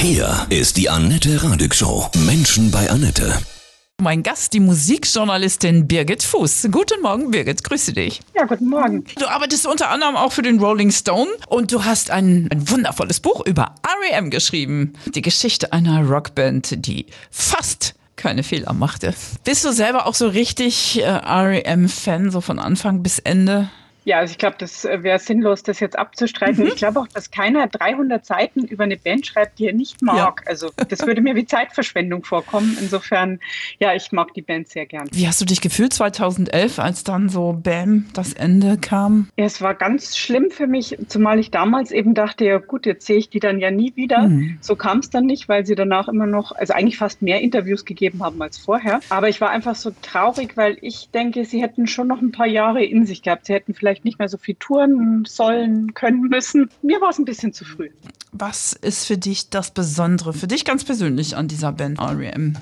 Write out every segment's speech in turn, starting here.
Hier ist die Annette Radig Show. Menschen bei Annette. Mein Gast, die Musikjournalistin Birgit Fuß. Guten Morgen, Birgit. Grüße dich. Ja, guten Morgen. Du arbeitest unter anderem auch für den Rolling Stone und du hast ein, ein wundervolles Buch über REM geschrieben. Die Geschichte einer Rockband, die fast keine Fehler machte. Bist du selber auch so richtig äh, REM-Fan, so von Anfang bis Ende? Ja, also ich glaube, das äh, wäre sinnlos, das jetzt abzustreiten. Mhm. Ich glaube auch, dass keiner 300 Seiten über eine Band schreibt, die er nicht mag. Ja. Also das würde mir wie Zeitverschwendung vorkommen. Insofern, ja, ich mag die Band sehr gern. Wie hast du dich gefühlt 2011, als dann so Bam das Ende kam? Ja, es war ganz schlimm für mich, zumal ich damals eben dachte, ja gut, jetzt sehe ich die dann ja nie wieder. Mhm. So kam es dann nicht, weil sie danach immer noch, also eigentlich fast mehr Interviews gegeben haben als vorher. Aber ich war einfach so traurig, weil ich denke, sie hätten schon noch ein paar Jahre in sich gehabt. Sie hätten vielleicht vielleicht nicht mehr so viel touren sollen, können müssen. Mir war es ein bisschen zu früh. Was ist für dich das Besondere, für dich ganz persönlich an dieser Band REM?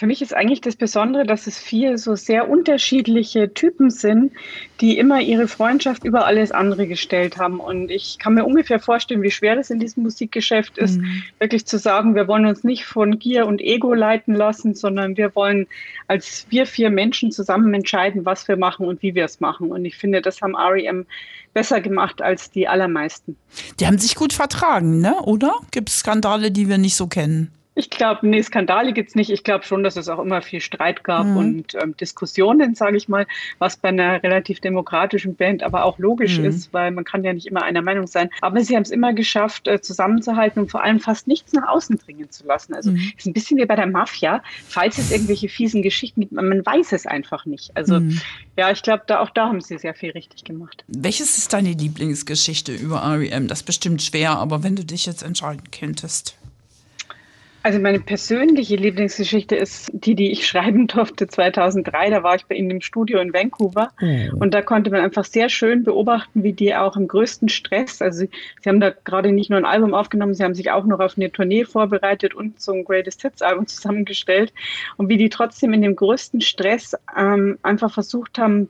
Für mich ist eigentlich das Besondere, dass es vier so sehr unterschiedliche Typen sind, die immer ihre Freundschaft über alles andere gestellt haben. Und ich kann mir ungefähr vorstellen, wie schwer das in diesem Musikgeschäft ist, mhm. wirklich zu sagen, wir wollen uns nicht von Gier und Ego leiten lassen, sondern wir wollen als wir vier Menschen zusammen entscheiden, was wir machen und wie wir es machen. Und ich finde, das haben REM besser gemacht als die allermeisten. Die haben sich gut vertragen, ne? oder? Gibt es Skandale, die wir nicht so kennen? Ich glaube, nee, Skandale gibt es nicht. Ich glaube schon, dass es auch immer viel Streit gab mhm. und ähm, Diskussionen, sage ich mal, was bei einer relativ demokratischen Band aber auch logisch mhm. ist, weil man kann ja nicht immer einer Meinung sein. Aber sie haben es immer geschafft, äh, zusammenzuhalten und vor allem fast nichts nach außen dringen zu lassen. Also mhm. ist ein bisschen wie bei der Mafia. Falls es irgendwelche fiesen Geschichten gibt, man weiß es einfach nicht. Also mhm. ja, ich glaube, da, auch da haben sie sehr viel richtig gemacht. Welches ist deine Lieblingsgeschichte über REM? Das ist bestimmt schwer, aber wenn du dich jetzt entscheiden könntest. Also meine persönliche Lieblingsgeschichte ist die, die ich schreiben durfte 2003. Da war ich bei Ihnen im Studio in Vancouver mhm. und da konnte man einfach sehr schön beobachten, wie die auch im größten Stress, also sie, sie haben da gerade nicht nur ein Album aufgenommen, sie haben sich auch noch auf eine Tournee vorbereitet und so ein Greatest Hits Album zusammengestellt und wie die trotzdem in dem größten Stress ähm, einfach versucht haben,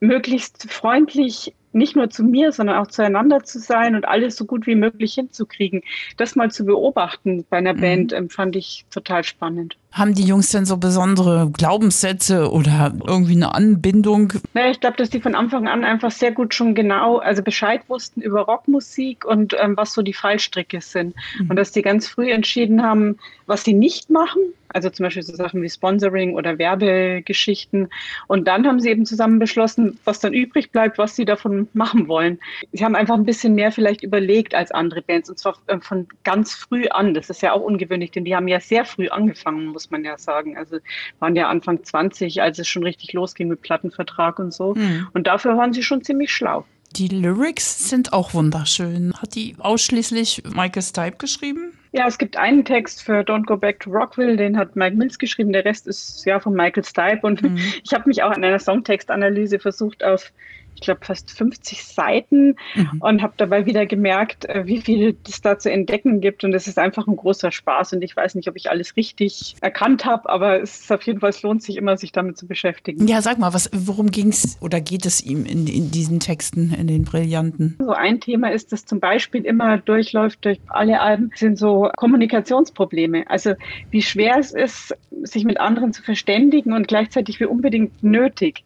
möglichst freundlich nicht nur zu mir, sondern auch zueinander zu sein und alles so gut wie möglich hinzukriegen. Das mal zu beobachten bei einer mhm. Band ähm, fand ich total spannend. Haben die Jungs denn so besondere Glaubenssätze oder irgendwie eine Anbindung? Naja, ich glaube, dass die von Anfang an einfach sehr gut schon genau, also Bescheid wussten über Rockmusik und ähm, was so die Fallstricke sind. Mhm. Und dass die ganz früh entschieden haben, was sie nicht machen. Also zum Beispiel so Sachen wie Sponsoring oder Werbegeschichten. Und dann haben sie eben zusammen beschlossen, was dann übrig bleibt, was sie davon machen wollen. Sie haben einfach ein bisschen mehr vielleicht überlegt als andere Bands und zwar äh, von ganz früh an. Das ist ja auch ungewöhnlich, denn die haben ja sehr früh angefangen, muss man ja sagen. Also waren ja Anfang 20, als es schon richtig losging mit Plattenvertrag und so. Mhm. Und dafür waren sie schon ziemlich schlau. Die Lyrics sind auch wunderschön. Hat die ausschließlich Michael Stipe geschrieben? Ja, es gibt einen Text für Don't Go Back to Rockville, den hat Mike Mills geschrieben. Der Rest ist ja von Michael Stipe. Und mhm. ich habe mich auch in einer Songtextanalyse versucht, auf ich glaube, fast 50 Seiten mhm. und habe dabei wieder gemerkt, äh, wie viel es da zu entdecken gibt. Und es ist einfach ein großer Spaß. Und ich weiß nicht, ob ich alles richtig erkannt habe, aber es ist auf jeden Fall, es lohnt sich immer, sich damit zu beschäftigen. Ja, sag mal, was, worum ging es oder geht es ihm in, in diesen Texten, in den Brillanten? So ein Thema ist, das zum Beispiel immer durchläuft durch alle Alben, sind so Kommunikationsprobleme. Also wie schwer es ist, sich mit anderen zu verständigen und gleichzeitig wie unbedingt nötig.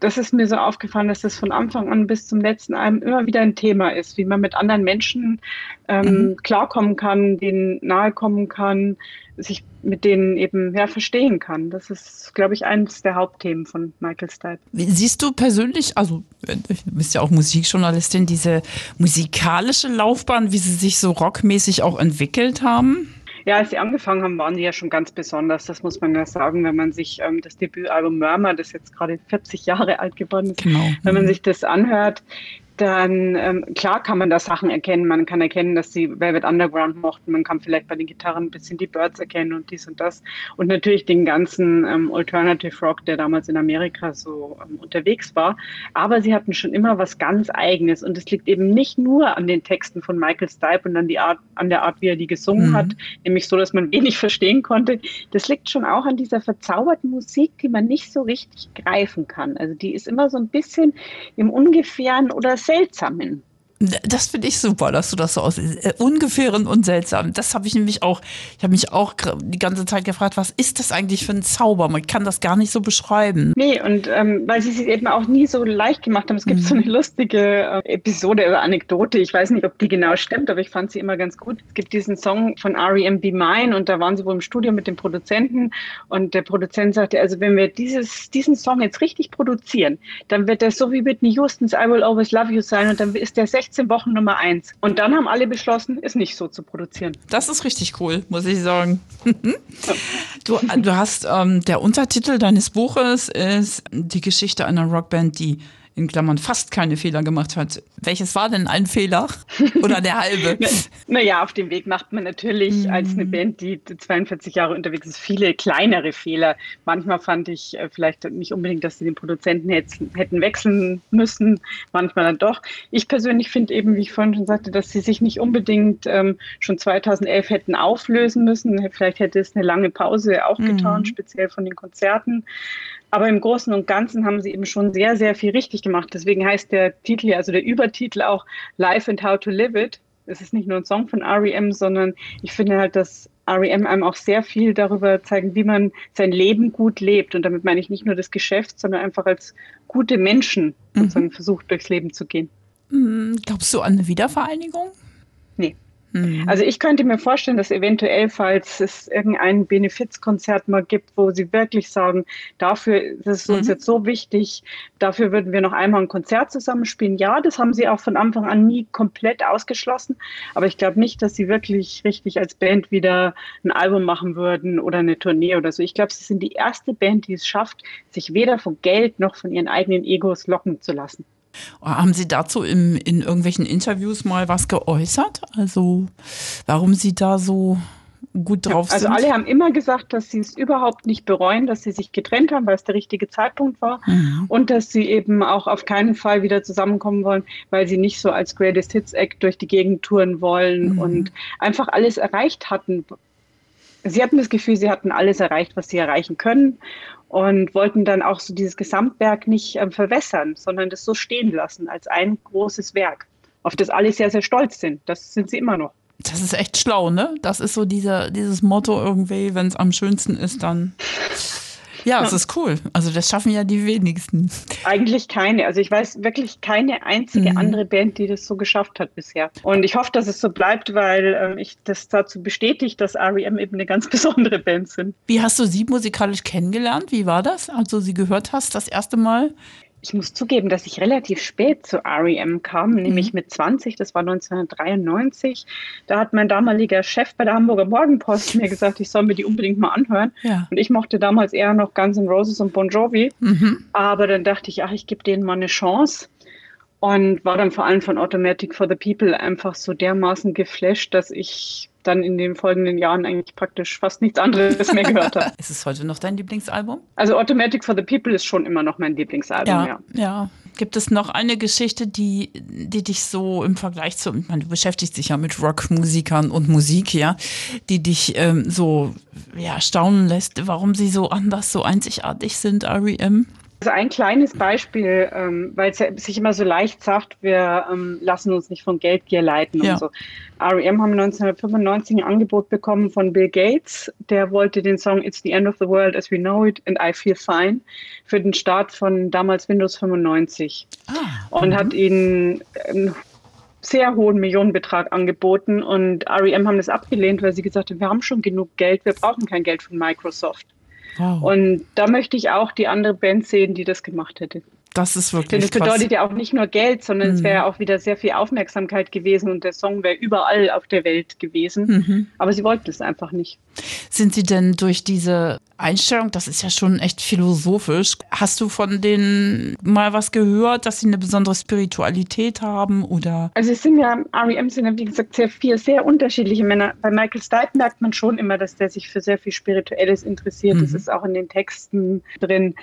Das ist mir so aufgefallen, dass das von Anfang an bis zum letzten Album immer wieder ein Thema ist, wie man mit anderen Menschen ähm, mhm. klarkommen kann, denen nahe kommen kann, sich mit denen eben ja, verstehen kann. Das ist, glaube ich, eines der Hauptthemen von Michael Stipe. Siehst du persönlich, also du bist ja auch Musikjournalistin, diese musikalische Laufbahn, wie sie sich so rockmäßig auch entwickelt haben? Ja, als sie angefangen haben, waren die ja schon ganz besonders. Das muss man ja sagen, wenn man sich ähm, das Debütalbum Murmur, das jetzt gerade 40 Jahre alt geworden ist, genau. wenn man mhm. sich das anhört, dann ähm, klar kann man da Sachen erkennen. Man kann erkennen, dass sie Velvet Underground mochten. Man kann vielleicht bei den Gitarren ein bisschen die Birds erkennen und dies und das. Und natürlich den ganzen ähm, Alternative Rock, der damals in Amerika so ähm, unterwegs war. Aber sie hatten schon immer was ganz Eigenes. Und es liegt eben nicht nur an den Texten von Michael Stipe und an, die Art, an der Art, wie er die gesungen mhm. hat, nämlich so, dass man wenig verstehen konnte. Das liegt schon auch an dieser verzauberten Musik, die man nicht so richtig greifen kann. Also die ist immer so ein bisschen im Ungefähren oder Seltsamen. Das finde ich super, dass du das so aus äh, ungefähren und seltsam. Das habe ich nämlich auch. Ich habe mich auch die ganze Zeit gefragt, was ist das eigentlich für ein Zauber? Man kann das gar nicht so beschreiben. Nee, und ähm, weil sie es eben auch nie so leicht gemacht haben. Es gibt mhm. so eine lustige äh, Episode oder Anekdote. Ich weiß nicht, ob die genau stimmt, aber ich fand sie immer ganz gut. Es gibt diesen Song von R.E.M. Be Mine und da waren sie wohl im Studio mit dem Produzenten und der Produzent sagte, also wenn wir dieses, diesen Song jetzt richtig produzieren, dann wird der so wie Whitney Houstons I Will Always Love You sein und dann ist der 16 16 Wochen Nummer eins. Und dann haben alle beschlossen, es nicht so zu produzieren. Das ist richtig cool, muss ich sagen. du, du hast, ähm, der Untertitel deines Buches ist die Geschichte einer Rockband, die in Klammern fast keine Fehler gemacht hat. Welches war denn ein Fehler? Oder der halbe? naja, auf dem Weg macht man natürlich mhm. als eine Band, die 42 Jahre unterwegs ist, viele kleinere Fehler. Manchmal fand ich äh, vielleicht nicht unbedingt, dass sie den Produzenten hätten wechseln müssen, manchmal dann doch. Ich persönlich finde eben, wie ich vorhin schon sagte, dass sie sich nicht unbedingt ähm, schon 2011 hätten auflösen müssen. Vielleicht hätte es eine lange Pause auch getan, mhm. speziell von den Konzerten. Aber im Großen und Ganzen haben sie eben schon sehr, sehr viel richtig gemacht. Deswegen heißt der Titel, also der Übertitel auch Life and How to Live It. Es ist nicht nur ein Song von REM, sondern ich finde halt, dass REM einem auch sehr viel darüber zeigen, wie man sein Leben gut lebt. Und damit meine ich nicht nur das Geschäft, sondern einfach als gute Menschen mhm. sozusagen versucht, durchs Leben zu gehen. Mhm. Glaubst du an eine Wiedervereinigung? Mhm. Also ich könnte mir vorstellen, dass eventuell, falls es irgendein Benefizkonzert mal gibt, wo sie wirklich sagen, dafür das ist uns mhm. jetzt so wichtig, dafür würden wir noch einmal ein Konzert zusammenspielen. Ja, das haben sie auch von Anfang an nie komplett ausgeschlossen, aber ich glaube nicht, dass sie wirklich richtig als Band wieder ein Album machen würden oder eine Tournee oder so. Ich glaube, sie sind die erste Band, die es schafft, sich weder von Geld noch von ihren eigenen Egos locken zu lassen. Haben Sie dazu im, in irgendwelchen Interviews mal was geäußert? Also warum Sie da so gut drauf ja, also sind? Also alle haben immer gesagt, dass sie es überhaupt nicht bereuen, dass sie sich getrennt haben, weil es der richtige Zeitpunkt war mhm. und dass sie eben auch auf keinen Fall wieder zusammenkommen wollen, weil sie nicht so als Greatest Hits Act durch die Gegend touren wollen mhm. und einfach alles erreicht hatten. Sie hatten das Gefühl, sie hatten alles erreicht, was sie erreichen können und wollten dann auch so dieses Gesamtwerk nicht äh, verwässern, sondern das so stehen lassen als ein großes Werk, auf das alle sehr, sehr stolz sind. Das sind sie immer noch. Das ist echt schlau, ne? Das ist so dieser, dieses Motto irgendwie, wenn es am schönsten ist, dann ja, es ist cool. Also das schaffen ja die wenigsten. Eigentlich keine. Also ich weiß wirklich keine einzige mhm. andere Band, die das so geschafft hat bisher. Und ich hoffe, dass es so bleibt, weil ähm, ich das dazu bestätigt, dass REM eben eine ganz besondere Band sind. Wie hast du sie musikalisch kennengelernt? Wie war das, als du sie gehört hast das erste Mal? Ich muss zugeben, dass ich relativ spät zu REM kam, mhm. nämlich mit 20, das war 1993. Da hat mein damaliger Chef bei der Hamburger Morgenpost mir gesagt, ich soll mir die unbedingt mal anhören. Ja. Und ich mochte damals eher noch Guns N' Roses und Bon Jovi. Mhm. Aber dann dachte ich, ach, ich gebe denen mal eine Chance. Und war dann vor allem von Automatic for the People einfach so dermaßen geflasht, dass ich dann in den folgenden Jahren eigentlich praktisch fast nichts anderes mehr gehört habe. ist es heute noch dein Lieblingsalbum? Also Automatic for the People ist schon immer noch mein Lieblingsalbum, ja. Ja. ja. Gibt es noch eine Geschichte, die, die dich so im Vergleich zu, ich meine, du beschäftigst dich ja mit Rockmusikern und Musik, ja, die dich ähm, so ja, staunen lässt, warum sie so anders, so einzigartig sind, REM? Also ein kleines Beispiel, ähm, weil es sich immer so leicht sagt, wir ähm, lassen uns nicht von Geldgier leiten ja. und so. REM haben 1995 ein Angebot bekommen von Bill Gates. Der wollte den Song It's the End of the World as We Know It and I Feel Fine für den Start von damals Windows 95 ah, und mhm. hat ihnen einen sehr hohen Millionenbetrag angeboten und REM haben das abgelehnt, weil sie gesagt haben, wir haben schon genug Geld, wir brauchen kein Geld von Microsoft. Wow. Und da möchte ich auch die andere Band sehen, die das gemacht hätte. Das ist wirklich. Denn es bedeutet ja auch nicht nur Geld, sondern mhm. es wäre auch wieder sehr viel Aufmerksamkeit gewesen und der Song wäre überall auf der Welt gewesen. Mhm. Aber sie wollten es einfach nicht. Sind Sie denn durch diese Einstellung, das ist ja schon echt philosophisch, hast du von denen mal was gehört, dass sie eine besondere Spiritualität haben oder? Also es sind ja, REM sind ja wie gesagt sehr vier sehr unterschiedliche Männer. Bei Michael Stipe merkt man schon immer, dass der sich für sehr viel Spirituelles interessiert. Mhm. Das ist auch in den Texten drin.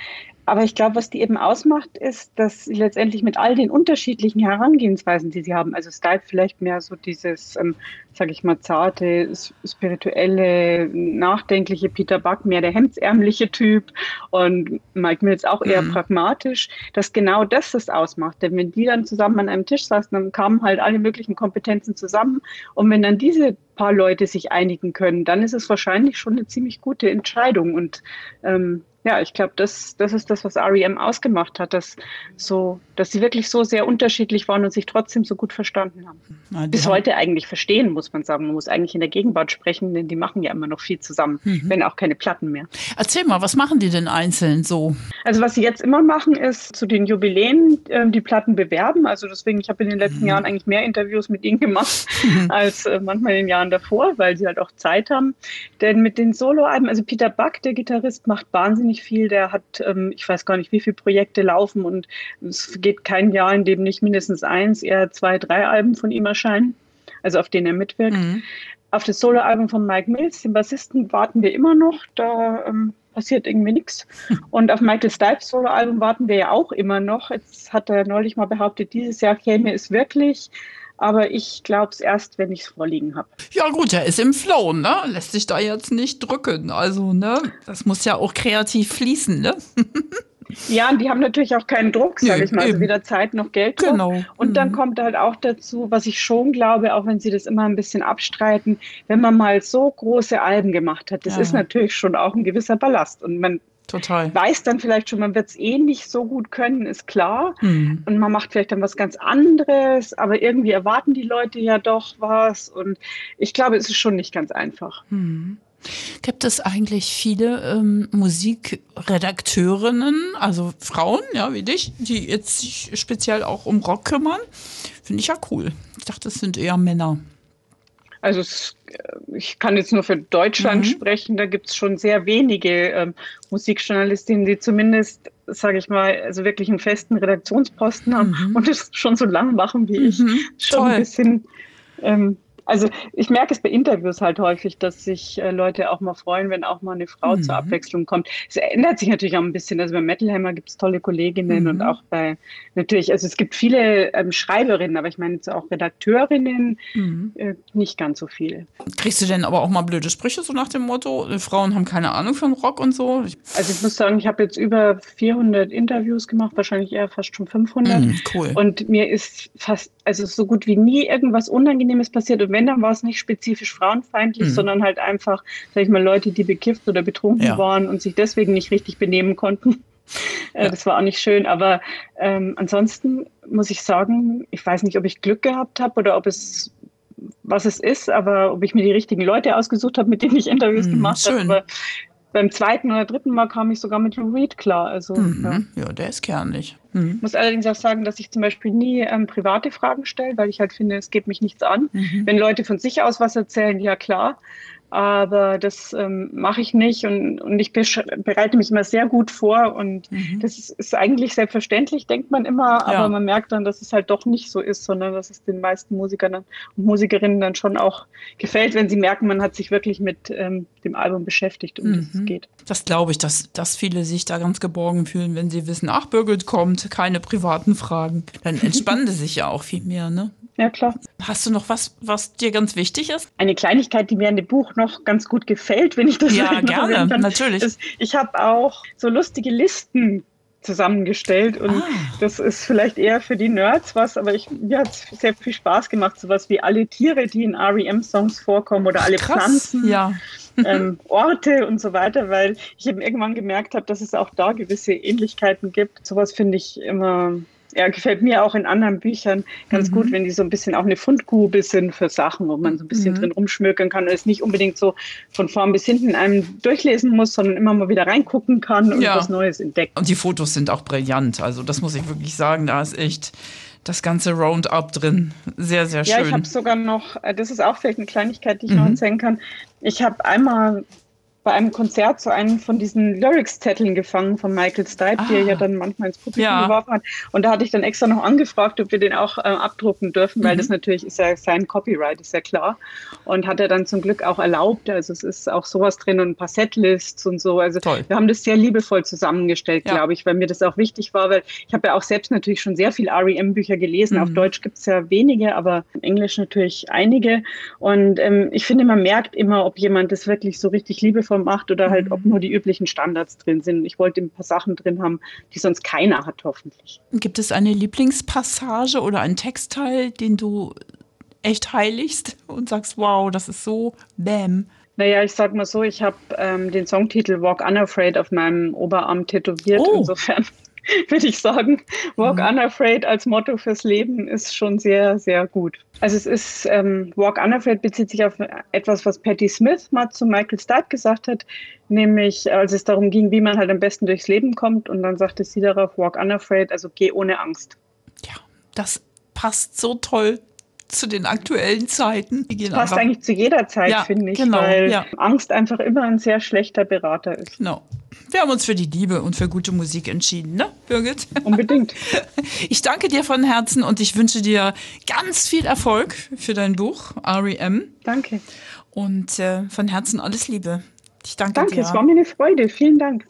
Aber ich glaube, was die eben ausmacht, ist, dass sie letztendlich mit all den unterschiedlichen Herangehensweisen, die sie haben, also Skype vielleicht mehr so dieses, ähm, sage ich mal, zarte, spirituelle, nachdenkliche Peter Buck, mehr der hemdsärmliche Typ und Mike Mills auch eher mhm. pragmatisch, dass genau das das ausmacht. Denn wenn die dann zusammen an einem Tisch saßen, dann kamen halt alle möglichen Kompetenzen zusammen und wenn dann diese paar Leute sich einigen können, dann ist es wahrscheinlich schon eine ziemlich gute Entscheidung und ähm, ja, ich glaube, das, das ist das, was REM ausgemacht hat, dass, so, dass sie wirklich so sehr unterschiedlich waren und sich trotzdem so gut verstanden haben. Na, Bis haben heute eigentlich verstehen, muss man sagen. Man muss eigentlich in der Gegenwart sprechen, denn die machen ja immer noch viel zusammen, mhm. wenn auch keine Platten mehr. Erzähl mal, was machen die denn einzeln so? Also was sie jetzt immer machen, ist zu den Jubiläen äh, die Platten bewerben. Also deswegen, ich habe in den letzten mhm. Jahren eigentlich mehr Interviews mit ihnen gemacht mhm. als äh, manchmal in den Jahren davor, weil sie halt auch Zeit haben. Denn mit den Soloalben, also Peter Buck, der Gitarrist, macht wahnsinnig wahnsinnig viel. Der hat, ähm, ich weiß gar nicht, wie viele Projekte laufen und es geht kein Jahr, in dem nicht mindestens eins, eher zwei, drei Alben von ihm erscheinen, also auf denen er mitwirkt. Mhm. Auf das Soloalbum von Mike Mills, den Bassisten, warten wir immer noch. Da ähm, passiert irgendwie nichts. Und auf Michael Stipes Soloalbum warten wir ja auch immer noch. Jetzt hat er neulich mal behauptet, dieses Jahr käme es wirklich aber ich glaube es erst, wenn ich es vorliegen habe. Ja gut, er ist im Flow, ne? Lässt sich da jetzt nicht drücken. Also, ne? Das muss ja auch kreativ fließen, ne? Ja, und die haben natürlich auch keinen Druck, sage ich mal. Also weder Zeit noch Geld. Genau. Und dann mhm. kommt halt auch dazu, was ich schon glaube, auch wenn sie das immer ein bisschen abstreiten, wenn man mal so große Alben gemacht hat, das ja. ist natürlich schon auch ein gewisser Ballast. Und man Total. weiß dann vielleicht schon, man wird es eh nicht so gut können, ist klar. Mhm. Und man macht vielleicht dann was ganz anderes, aber irgendwie erwarten die Leute ja doch was. Und ich glaube, es ist schon nicht ganz einfach. Mhm. Gibt es eigentlich viele ähm, Musikredakteurinnen, also Frauen, ja, wie dich, die jetzt sich speziell auch um Rock kümmern? Finde ich ja cool. Ich dachte, es sind eher Männer. Also es, äh, ich kann jetzt nur für Deutschland mhm. sprechen, da gibt es schon sehr wenige ähm, Musikjournalistinnen, die zumindest, sage ich mal, also wirklich einen festen Redaktionsposten haben mhm. und es schon so lang machen wie ich. Mhm. Schon Toll. ein bisschen ähm, also ich merke es bei Interviews halt häufig, dass sich äh, Leute auch mal freuen, wenn auch mal eine Frau mhm. zur Abwechslung kommt. Es ändert sich natürlich auch ein bisschen. Also bei Metalhammer gibt es tolle Kolleginnen mhm. und auch bei natürlich, also es gibt viele ähm, Schreiberinnen, aber ich meine jetzt auch Redakteurinnen, mhm. äh, nicht ganz so viele. Kriegst du denn aber auch mal blöde Sprüche so nach dem Motto, äh, Frauen haben keine Ahnung von Rock und so? Also ich muss sagen, ich habe jetzt über 400 Interviews gemacht, wahrscheinlich eher fast schon 500. Mhm, cool. Und mir ist fast, also so gut wie nie irgendwas Unangenehmes passiert. Und wenn, dann war es nicht spezifisch frauenfeindlich, mhm. sondern halt einfach, sag ich mal, Leute, die bekifft oder betrunken ja. waren und sich deswegen nicht richtig benehmen konnten. Äh, ja. Das war auch nicht schön. Aber ähm, ansonsten muss ich sagen, ich weiß nicht, ob ich Glück gehabt habe oder ob es was es ist, aber ob ich mir die richtigen Leute ausgesucht habe, mit denen ich Interviews mhm, gemacht habe. Beim zweiten oder dritten Mal kam ich sogar mit Lou Reed klar. Also, mhm. ja. ja. der ist kernig. Mhm. Ich muss allerdings auch sagen, dass ich zum Beispiel nie ähm, private Fragen stelle, weil ich halt finde, es geht mich nichts an. Mhm. Wenn Leute von sich aus was erzählen, ja klar aber das ähm, mache ich nicht und, und ich bereite mich immer sehr gut vor und mhm. das ist, ist, eigentlich selbstverständlich, denkt man immer, aber ja. man merkt dann, dass es halt doch nicht so ist, sondern dass es den meisten Musikern und Musikerinnen dann schon auch gefällt, wenn sie merken, man hat sich wirklich mit ähm, dem Album beschäftigt, um mhm. das es geht. Das glaube ich, dass, dass viele sich da ganz geborgen fühlen, wenn sie wissen, ach, Birgit kommt, keine privaten Fragen. Dann entspannen sie sich ja auch viel mehr, ne? Ja, klar. Hast du noch was, was dir ganz wichtig ist? Eine Kleinigkeit, die mir in dem Buch noch ganz gut gefällt, wenn ich das Ja, gerne, kann, natürlich. Ist, ich habe auch so lustige Listen zusammengestellt und ah. das ist vielleicht eher für die Nerds was, aber ich, mir hat es sehr viel Spaß gemacht, sowas wie alle Tiere, die in REM-Songs vorkommen oder alle Krass, Pflanzen. Ja. ähm, Orte und so weiter, weil ich eben irgendwann gemerkt habe, dass es auch da gewisse Ähnlichkeiten gibt. Sowas finde ich immer ja, gefällt mir auch in anderen Büchern ganz mhm. gut, wenn die so ein bisschen auch eine Fundgrube sind für Sachen, wo man so ein bisschen mhm. drin rumschmökern kann und es nicht unbedingt so von vorn bis hinten einem durchlesen muss, sondern immer mal wieder reingucken kann und ja. was Neues entdecken. Und die Fotos sind auch brillant. Also das muss ich wirklich sagen, da ist echt das ganze Roundup drin. Sehr, sehr schön. Ja, ich habe sogar noch, äh, das ist auch vielleicht eine Kleinigkeit, die ich mhm. noch erzählen kann. Ich habe einmal bei einem Konzert so einen von diesen Lyrics-Zetteln gefangen von Michael Stipe, ah. die er ja dann manchmal ins Publikum ja. geworfen hat. Und da hatte ich dann extra noch angefragt, ob wir den auch äh, abdrucken dürfen, weil mhm. das natürlich ist ja sein Copyright, ist ja klar. Und hat er dann zum Glück auch erlaubt. Also es ist auch sowas drin und ein paar Setlists und so. Also Toll. wir haben das sehr liebevoll zusammengestellt, ja. glaube ich, weil mir das auch wichtig war, weil ich habe ja auch selbst natürlich schon sehr viel REM-Bücher gelesen. Mhm. Auf Deutsch gibt es ja wenige, aber im Englisch natürlich einige. Und ähm, ich finde, man merkt immer, ob jemand das wirklich so richtig liebevoll macht oder halt, ob mhm. nur die üblichen Standards drin sind. Ich wollte ein paar Sachen drin haben, die sonst keiner hat, hoffentlich. Gibt es eine Lieblingspassage oder einen Textteil, den du echt heiligst und sagst, wow, das ist so bam? Naja, ich sag mal so, ich habe ähm, den Songtitel Walk Unafraid auf meinem Oberarm tätowiert. Oh. Insofern würde ich sagen, Walk mhm. Unafraid als Motto fürs Leben ist schon sehr, sehr gut. Also es ist, ähm, Walk Unafraid bezieht sich auf etwas, was Patti Smith mal zu Michael Stipe gesagt hat, nämlich als es darum ging, wie man halt am besten durchs Leben kommt und dann sagte sie darauf, Walk Unafraid, also geh ohne Angst. Ja, das passt so toll zu den aktuellen Zeiten. Passt eigentlich zu jeder Zeit, ja, finde ich, genau, weil ja. Angst einfach immer ein sehr schlechter Berater ist. Genau. Wir haben uns für die Liebe und für gute Musik entschieden, ne, Birgit? Unbedingt. Ich danke dir von Herzen und ich wünsche dir ganz viel Erfolg für dein Buch, REM. Danke. Und äh, von Herzen alles Liebe. Ich danke, danke dir. Danke, es war mir eine Freude. Vielen Dank.